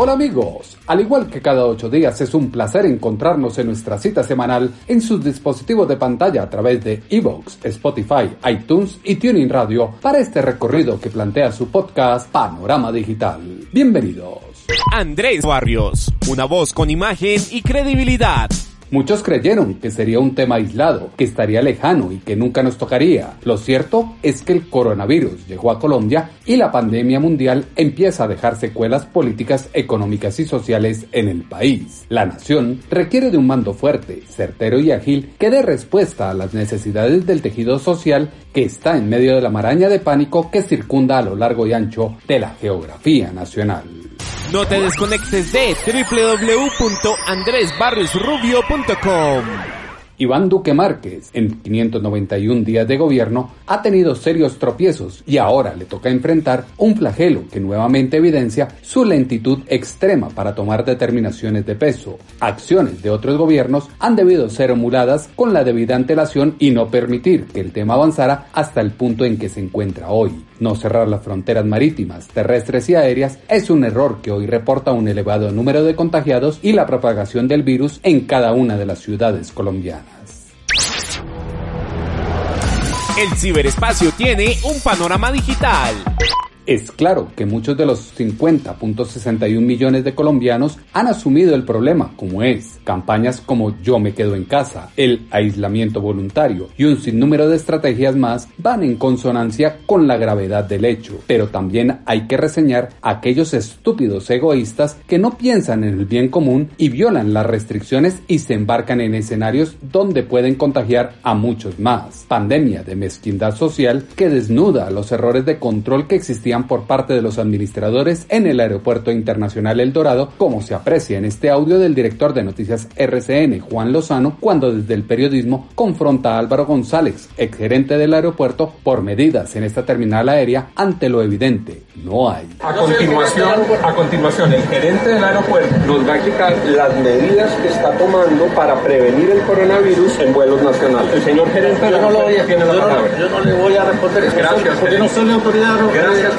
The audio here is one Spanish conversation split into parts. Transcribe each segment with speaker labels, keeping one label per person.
Speaker 1: Hola amigos, al igual que cada ocho días es un placer encontrarnos en nuestra cita semanal en sus dispositivos de pantalla a través de Evox, Spotify, iTunes y Tuning Radio para este recorrido que plantea su podcast Panorama Digital. Bienvenidos.
Speaker 2: Andrés Barrios, una voz con imagen y credibilidad.
Speaker 1: Muchos creyeron que sería un tema aislado, que estaría lejano y que nunca nos tocaría. Lo cierto es que el coronavirus llegó a Colombia y la pandemia mundial empieza a dejar secuelas políticas, económicas y sociales en el país. La nación requiere de un mando fuerte, certero y ágil que dé respuesta a las necesidades del tejido social que está en medio de la maraña de pánico que circunda a lo largo y ancho de la geografía nacional.
Speaker 2: No te desconectes de www.andresbarriosrubio.com.
Speaker 1: Iván Duque Márquez, en 591 días de gobierno, ha tenido serios tropiezos y ahora le toca enfrentar un flagelo que nuevamente evidencia su lentitud extrema para tomar determinaciones de peso. Acciones de otros gobiernos han debido ser emuladas con la debida antelación y no permitir que el tema avanzara hasta el punto en que se encuentra hoy. No cerrar las fronteras marítimas, terrestres y aéreas es un error que hoy reporta un elevado número de contagiados y la propagación del virus en cada una de las ciudades colombianas.
Speaker 2: El ciberespacio tiene un panorama digital.
Speaker 1: Es claro que muchos de los 50.61 millones de colombianos han asumido el problema como es. Campañas como Yo me quedo en casa, el aislamiento voluntario y un sinnúmero de estrategias más van en consonancia con la gravedad del hecho. Pero también hay que reseñar aquellos estúpidos egoístas que no piensan en el bien común y violan las restricciones y se embarcan en escenarios donde pueden contagiar a muchos más. Pandemia de mezquindad social que desnuda los errores de control que existían por parte de los administradores en el Aeropuerto Internacional El Dorado, como se aprecia en este audio del director de noticias RCN, Juan Lozano, cuando desde el periodismo confronta a Álvaro González, exgerente del aeropuerto, por medidas en esta terminal aérea ante lo evidente, no hay.
Speaker 3: A continuación, a continuación, el gerente del aeropuerto nos va a explicar las medidas que está tomando para prevenir el coronavirus en vuelos nacionales. El señor gerente del aeropuerto tiene la palabra.
Speaker 4: Yo no le voy a responder.
Speaker 3: Gracias,
Speaker 4: porque no soy la autoridad.
Speaker 3: Gracias,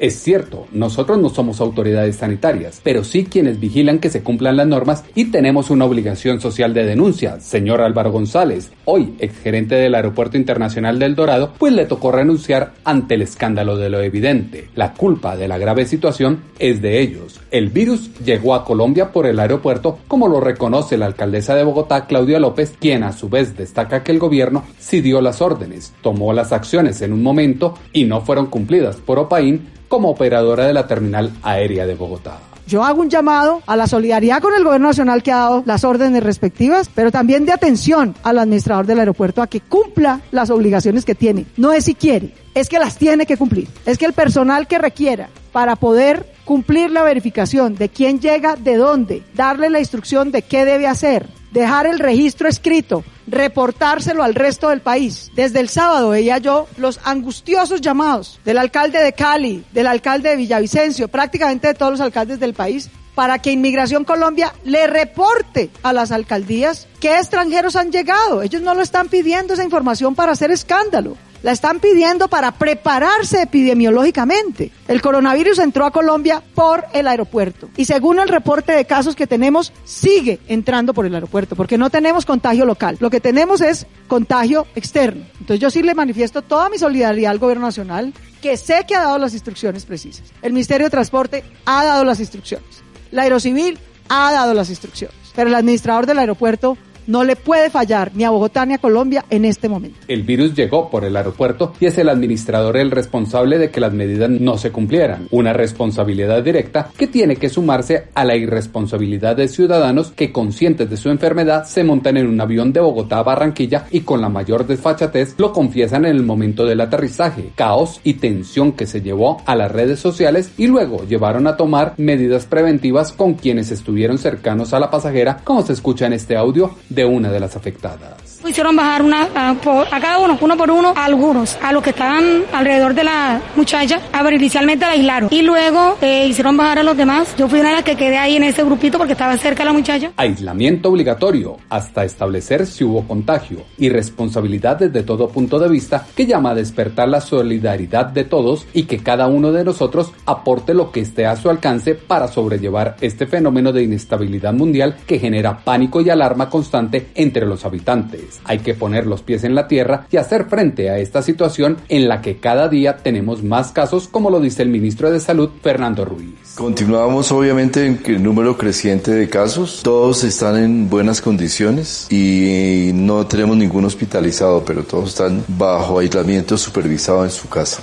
Speaker 1: Es cierto, nosotros no somos autoridades sanitarias, pero sí quienes vigilan que se cumplan las normas y tenemos una obligación social de denuncia, señor Álvaro González, hoy exgerente del Aeropuerto Internacional del Dorado, pues le tocó renunciar ante el escándalo de lo evidente. La culpa de la grave situación es de ellos. El virus llegó a Colombia por el aeropuerto, como lo reconoce la alcaldesa de Bogotá, Claudia López, quien a su vez destaca que el gobierno sí dio las órdenes, tomó las acciones en un momento y no fueron cumplidas por Opaín como operadora de la terminal aérea de Bogotá.
Speaker 5: Yo hago un llamado a la solidaridad con el gobierno nacional que ha dado las órdenes respectivas, pero también de atención al administrador del aeropuerto a que cumpla las obligaciones que tiene. No es si quiere, es que las tiene que cumplir. Es que el personal que requiera para poder cumplir la verificación de quién llega, de dónde, darle la instrucción de qué debe hacer, dejar el registro escrito, reportárselo al resto del país. Desde el sábado veía yo los angustiosos llamados del alcalde de Cali, del alcalde de Villavicencio, prácticamente de todos los alcaldes del país, para que Inmigración Colombia le reporte a las alcaldías qué extranjeros han llegado. Ellos no lo están pidiendo esa información para hacer escándalo. La están pidiendo para prepararse epidemiológicamente. El coronavirus entró a Colombia por el aeropuerto y según el reporte de casos que tenemos, sigue entrando por el aeropuerto porque no tenemos contagio local. Lo que tenemos es contagio externo. Entonces yo sí le manifiesto toda mi solidaridad al gobierno nacional que sé que ha dado las instrucciones precisas. El Ministerio de Transporte ha dado las instrucciones. La Aerocivil ha dado las instrucciones. Pero el administrador del aeropuerto no le puede fallar ni a Bogotá ni a Colombia en este momento.
Speaker 1: El virus llegó por el aeropuerto y es el administrador el responsable de que las medidas no se cumplieran. Una responsabilidad directa que tiene que sumarse a la irresponsabilidad de ciudadanos que conscientes de su enfermedad se montan en un avión de Bogotá a Barranquilla y con la mayor desfachatez lo confiesan en el momento del aterrizaje. Caos y tensión que se llevó a las redes sociales y luego llevaron a tomar medidas preventivas con quienes estuvieron cercanos a la pasajera, como se escucha en este audio de una de las afectadas.
Speaker 6: Hicieron bajar una, a, cada uno, uno por uno, a algunos, a los que estaban alrededor de la muchacha. A ver, inicialmente la aislaron y luego eh, hicieron bajar a los demás. Yo fui una de las que quedé ahí en ese grupito porque estaba cerca la muchacha.
Speaker 1: Aislamiento obligatorio hasta establecer si hubo contagio y responsabilidad desde todo punto de vista que llama a despertar la solidaridad de todos y que cada uno de nosotros aporte lo que esté a su alcance para sobrellevar este fenómeno de inestabilidad mundial que genera pánico y alarma constante entre los habitantes. Hay que poner los pies en la tierra y hacer frente a esta situación en la que cada día tenemos más casos, como lo dice el ministro de Salud, Fernando Ruiz.
Speaker 7: Continuamos obviamente en el número creciente de casos. Todos están en buenas condiciones y no tenemos ningún hospitalizado, pero todos están bajo aislamiento supervisado en su casa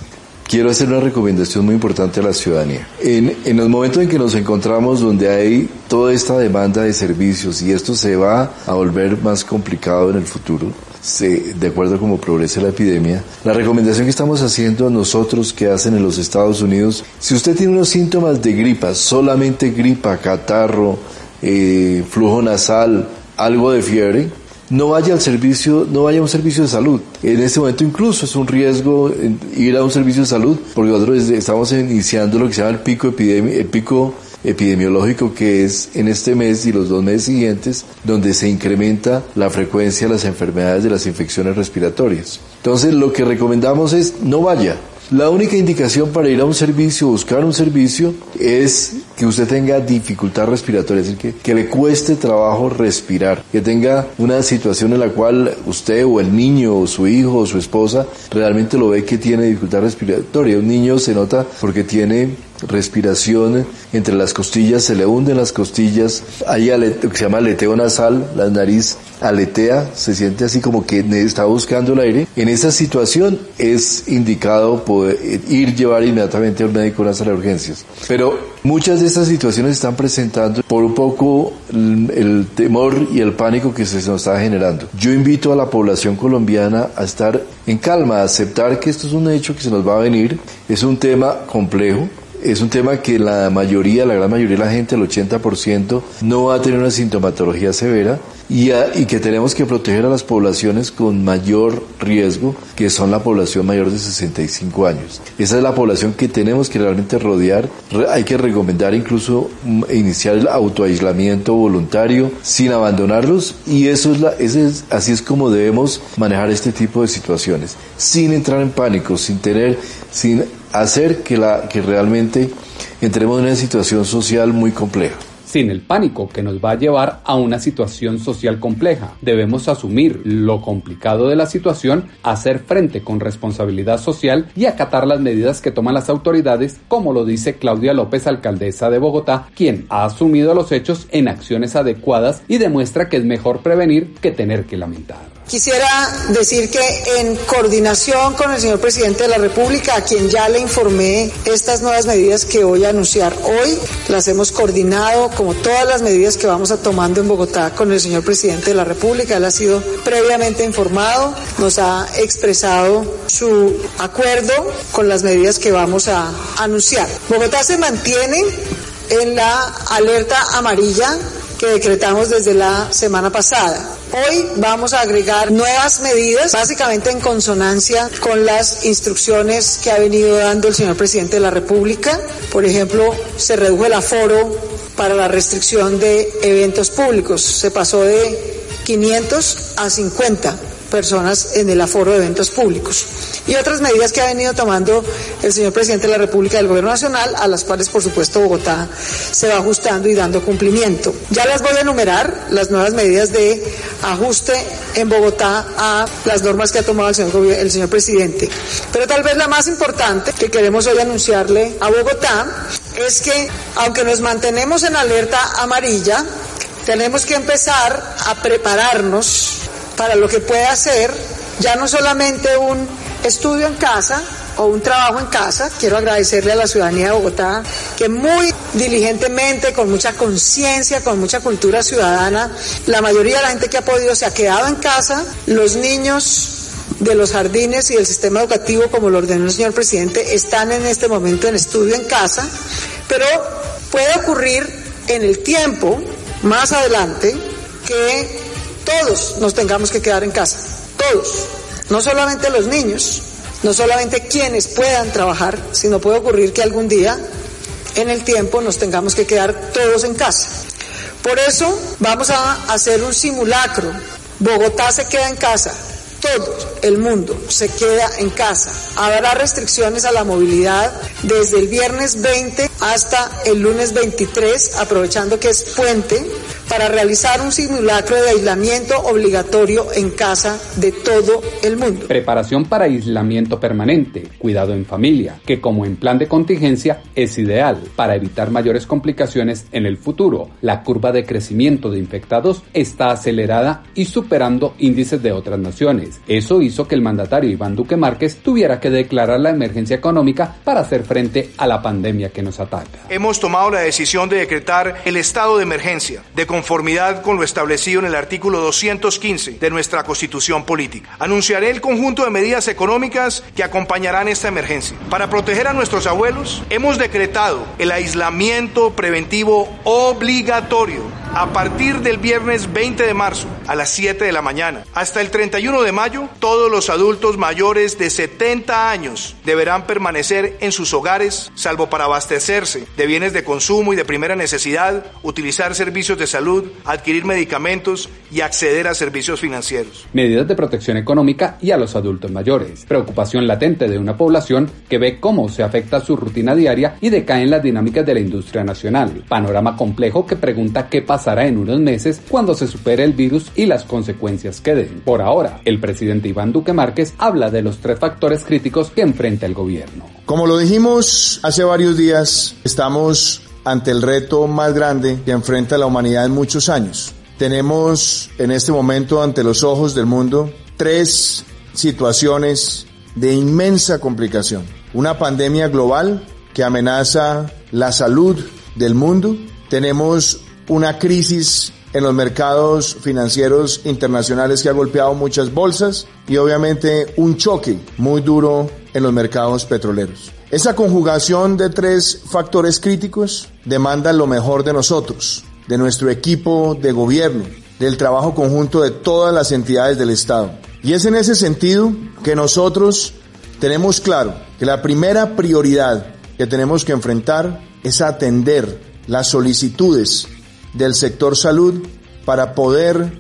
Speaker 7: quiero hacer una recomendación muy importante a la ciudadanía. En, en, los momentos en que nos encontramos donde hay toda esta demanda de servicios y esto se va a volver más complicado en el futuro, se, de acuerdo a cómo progrese la epidemia, la recomendación que estamos haciendo a nosotros que hacen en los Estados Unidos, si usted tiene unos síntomas de gripa, solamente gripa, catarro, eh, flujo nasal, algo de fiebre, no vaya al servicio, no vaya a un servicio de salud. En este momento incluso es un riesgo ir a un servicio de salud porque nosotros estamos iniciando lo que se llama el pico el pico epidemiológico que es en este mes y los dos meses siguientes donde se incrementa la frecuencia de las enfermedades de las infecciones respiratorias. Entonces lo que recomendamos es no vaya, la única indicación para ir a un servicio, buscar un servicio, es que usted tenga dificultad respiratoria, es decir, que, que, le cueste trabajo respirar, que tenga una situación en la cual usted o el niño o su hijo o su esposa realmente lo ve que tiene dificultad respiratoria. Un niño se nota porque tiene respiración entre las costillas, se le hunden las costillas, hay lo que se llama aleteo nasal, la nariz aletea, se siente así como que está buscando el aire. En esa situación es indicado poder ir llevar inmediatamente al médico a de urgencias. Pero muchas de estas situaciones están presentando por un poco el temor y el pánico que se nos está generando. Yo invito a la población colombiana a estar en calma, a aceptar que esto es un hecho que se nos va a venir, es un tema complejo, es un tema que la mayoría, la gran mayoría de la gente, el 80%, no va a tener una sintomatología severa y, y, que tenemos que proteger a las poblaciones con mayor riesgo, que son la población mayor de 65 años. Esa es la población que tenemos que realmente rodear. Hay que recomendar incluso mm, iniciar el autoaislamiento voluntario sin abandonarlos y eso es la, ese es, así es como debemos manejar este tipo de situaciones, sin entrar en pánico, sin tener, sin hacer que, la, que realmente entremos en una situación social muy compleja
Speaker 1: sin el pánico que nos va a llevar a una situación social compleja. Debemos asumir lo complicado de la situación, hacer frente con responsabilidad social y acatar las medidas que toman las autoridades, como lo dice Claudia López, alcaldesa de Bogotá, quien ha asumido los hechos en acciones adecuadas y demuestra que es mejor prevenir que tener que lamentar.
Speaker 8: Quisiera decir que en coordinación con el señor presidente de la República, a quien ya le informé estas nuevas medidas que voy a anunciar hoy, las hemos coordinado como todas las medidas que vamos a tomando en Bogotá con el señor presidente de la República. Él ha sido previamente informado, nos ha expresado su acuerdo con las medidas que vamos a anunciar. Bogotá se mantiene en la alerta amarilla que decretamos desde la semana pasada. Hoy vamos a agregar nuevas medidas, básicamente en consonancia con las instrucciones que ha venido dando el señor presidente de la República. Por ejemplo, se redujo el aforo para la restricción de eventos públicos. Se pasó de 500 a 50 personas en el aforo de eventos públicos. Y otras medidas que ha venido tomando el señor presidente de la República del Gobierno Nacional, a las cuales, por supuesto, Bogotá se va ajustando y dando cumplimiento. Ya las voy a enumerar, las nuevas medidas de ajuste en Bogotá a las normas que ha tomado el señor, el señor presidente. Pero tal vez la más importante que queremos hoy anunciarle a Bogotá es que, aunque nos mantenemos en alerta amarilla, tenemos que empezar a prepararnos para lo que puede hacer ya no solamente un estudio en casa o un trabajo en casa. Quiero agradecerle a la ciudadanía de Bogotá que muy diligentemente, con mucha conciencia, con mucha cultura ciudadana, la mayoría de la gente que ha podido se ha quedado en casa, los niños de los jardines y del sistema educativo, como lo ordenó el señor presidente, están en este momento en estudio en casa, pero puede ocurrir en el tiempo, más adelante, que todos nos tengamos que quedar en casa, todos, no solamente los niños, no solamente quienes puedan trabajar, sino puede ocurrir que algún día en el tiempo nos tengamos que quedar todos en casa. Por eso vamos a hacer un simulacro. Bogotá se queda en casa, todo el mundo se queda en casa. Habrá restricciones a la movilidad desde el viernes 20 hasta el lunes 23, aprovechando que es puente, para realizar un simulacro de aislamiento obligatorio en casa de todo el mundo.
Speaker 1: Preparación para aislamiento permanente, cuidado en familia, que como en plan de contingencia es ideal para evitar mayores complicaciones en el futuro. La curva de crecimiento de infectados está acelerada y superando índices de otras naciones. Eso hizo que el mandatario Iván Duque Márquez tuviera que declarar la emergencia económica para hacer frente a la pandemia que nos ataca.
Speaker 9: Hemos tomado la decisión de decretar el estado de emergencia, de conformidad con lo establecido en el artículo 215 de nuestra Constitución Política. Anunciaré el conjunto de medidas económicas que acompañarán esta emergencia. Para proteger a nuestros abuelos, hemos decretado el aislamiento preventivo obligatorio a partir del viernes 20 de marzo a las 7 de la mañana. Hasta el 31 de mayo, todos los adultos mayores de 70 años deberán permanecer en sus hogares, salvo para abastecerse de bienes de consumo y de primera necesidad, utilizar servicios de salud, adquirir medicamentos y acceder a servicios financieros.
Speaker 1: Medidas de protección económica y a los adultos mayores. Preocupación latente de una población que ve cómo se afecta su rutina diaria y decaen las dinámicas de la industria nacional. Panorama complejo que pregunta qué en unos meses cuando se supere el virus y las consecuencias queden. Por ahora, el presidente Iván Duque Márquez habla de los tres factores críticos que enfrenta el gobierno.
Speaker 10: Como lo dijimos hace varios días, estamos ante el reto más grande que enfrenta la humanidad en muchos años. Tenemos en este momento ante los ojos del mundo tres situaciones de inmensa complicación. Una pandemia global que amenaza la salud del mundo. Tenemos una crisis en los mercados financieros internacionales que ha golpeado muchas bolsas y obviamente un choque muy duro en los mercados petroleros. Esa conjugación de tres factores críticos demanda lo mejor de nosotros, de nuestro equipo de gobierno, del trabajo conjunto de todas las entidades del Estado. Y es en ese sentido que nosotros tenemos claro que la primera prioridad que tenemos que enfrentar es atender las solicitudes del sector salud para poder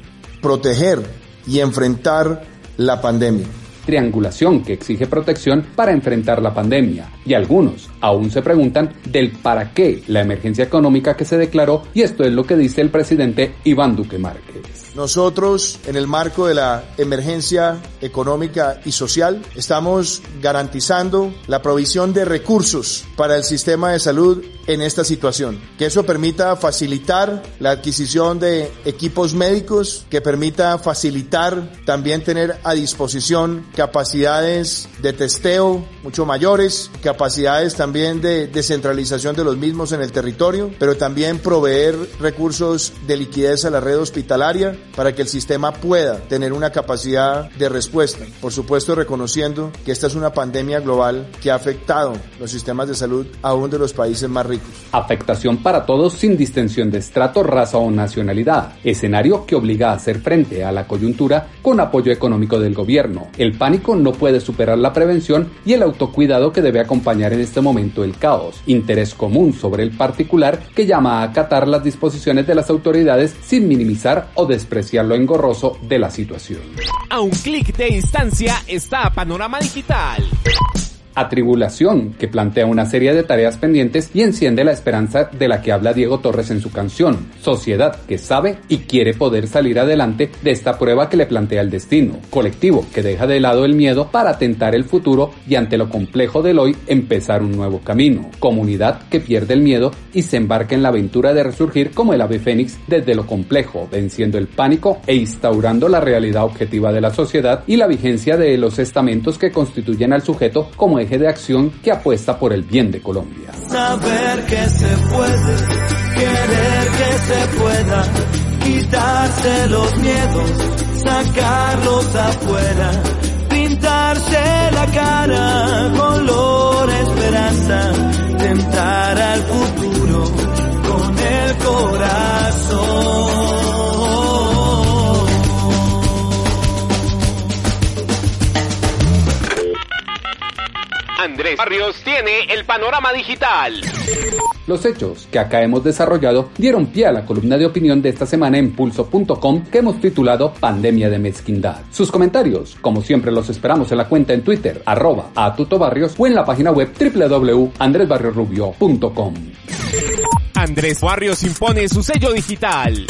Speaker 10: proteger y enfrentar la pandemia.
Speaker 1: Triangulación que exige protección para enfrentar la pandemia. Y algunos aún se preguntan del para qué la emergencia económica que se declaró y esto es lo que dice el presidente Iván Duque Márquez.
Speaker 10: Nosotros, en el marco de la emergencia económica y social, estamos garantizando la provisión de recursos para el sistema de salud en esta situación. Que eso permita facilitar la adquisición de equipos médicos, que permita facilitar también tener a disposición capacidades de testeo mucho mayores, capacidades también de descentralización de los mismos en el territorio, pero también proveer recursos de liquidez a la red hospitalaria para que el sistema pueda tener una capacidad de respuesta. Por supuesto, reconociendo que esta es una pandemia global que ha afectado los sistemas de salud aún de los países más ricos.
Speaker 1: Afectación para todos sin distinción de estrato, raza o nacionalidad. Escenario que obliga a hacer frente a la coyuntura con apoyo económico del gobierno. El pánico no puede superar la prevención y el autocuidado que debe acompañar en este momento el caos. Interés común sobre el particular que llama a acatar las disposiciones de las autoridades sin minimizar o despreciar lo engorroso de la situación.
Speaker 2: A un clic de distancia está Panorama Digital.
Speaker 1: Atribulación, que plantea una serie de tareas pendientes y enciende la esperanza de la que habla Diego Torres en su canción, Sociedad, que sabe y quiere poder salir adelante de esta prueba que le plantea el destino, colectivo, que deja de lado el miedo para tentar el futuro y ante lo complejo del hoy empezar un nuevo camino, comunidad que pierde el miedo y se embarca en la aventura de resurgir como el ave fénix desde lo complejo, venciendo el pánico e instaurando la realidad objetiva de la sociedad y la vigencia de los estamentos que constituyen al sujeto eje de acción que apuesta por el bien de Colombia.
Speaker 11: Saber que se puede, querer que se pueda, quitarse los miedos, sacarlos afuera, pintarse la cara, color esperanza, tentar al futuro con el corazón.
Speaker 2: Andrés Barrios tiene el panorama digital.
Speaker 1: Los hechos que acá hemos desarrollado dieron pie a la columna de opinión de esta semana en pulso.com que hemos titulado Pandemia de Mezquindad. Sus comentarios, como siempre, los esperamos en la cuenta en Twitter, arroba a tutobarrios o en la página web www.andresbarriosrubio.com.
Speaker 2: Andrés Barrios impone su sello digital.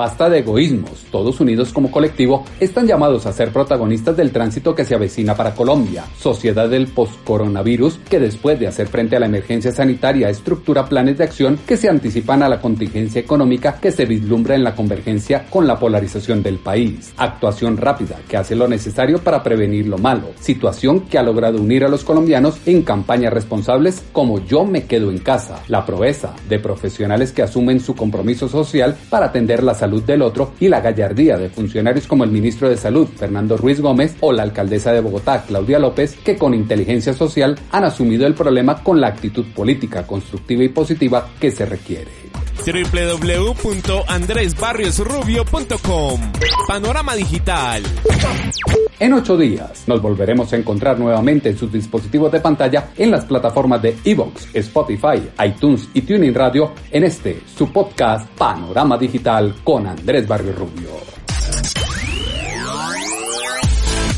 Speaker 1: Basta de egoísmos, todos unidos como colectivo están llamados a ser protagonistas del tránsito que se avecina para Colombia, sociedad del post-coronavirus que después de hacer frente a la emergencia sanitaria estructura planes de acción que se anticipan a la contingencia económica que se vislumbra en la convergencia con la polarización del país, actuación rápida que hace lo necesario para prevenir lo malo, situación que ha logrado unir a los colombianos en campañas responsables como Yo me quedo en casa, la proeza de profesionales que asumen su compromiso social para atender la salud del otro y la gallardía de funcionarios como el ministro de Salud, Fernando Ruiz Gómez, o la alcaldesa de Bogotá, Claudia López, que con inteligencia social han asumido el problema con la actitud política constructiva y positiva que se requiere
Speaker 2: www.andresbarriosrubio.com Panorama Digital.
Speaker 1: En ocho días nos volveremos a encontrar nuevamente en sus dispositivos de pantalla en las plataformas de Evox, Spotify, iTunes y Tuning Radio en este, su podcast Panorama Digital con Andrés Barrio Rubio.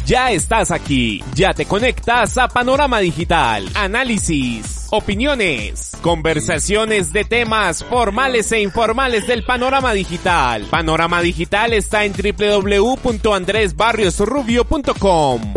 Speaker 2: Ya estás aquí, ya te conectas a Panorama Digital, análisis, opiniones, conversaciones de temas formales e informales del panorama digital. Panorama Digital está en www.andresbarriosrubio.com.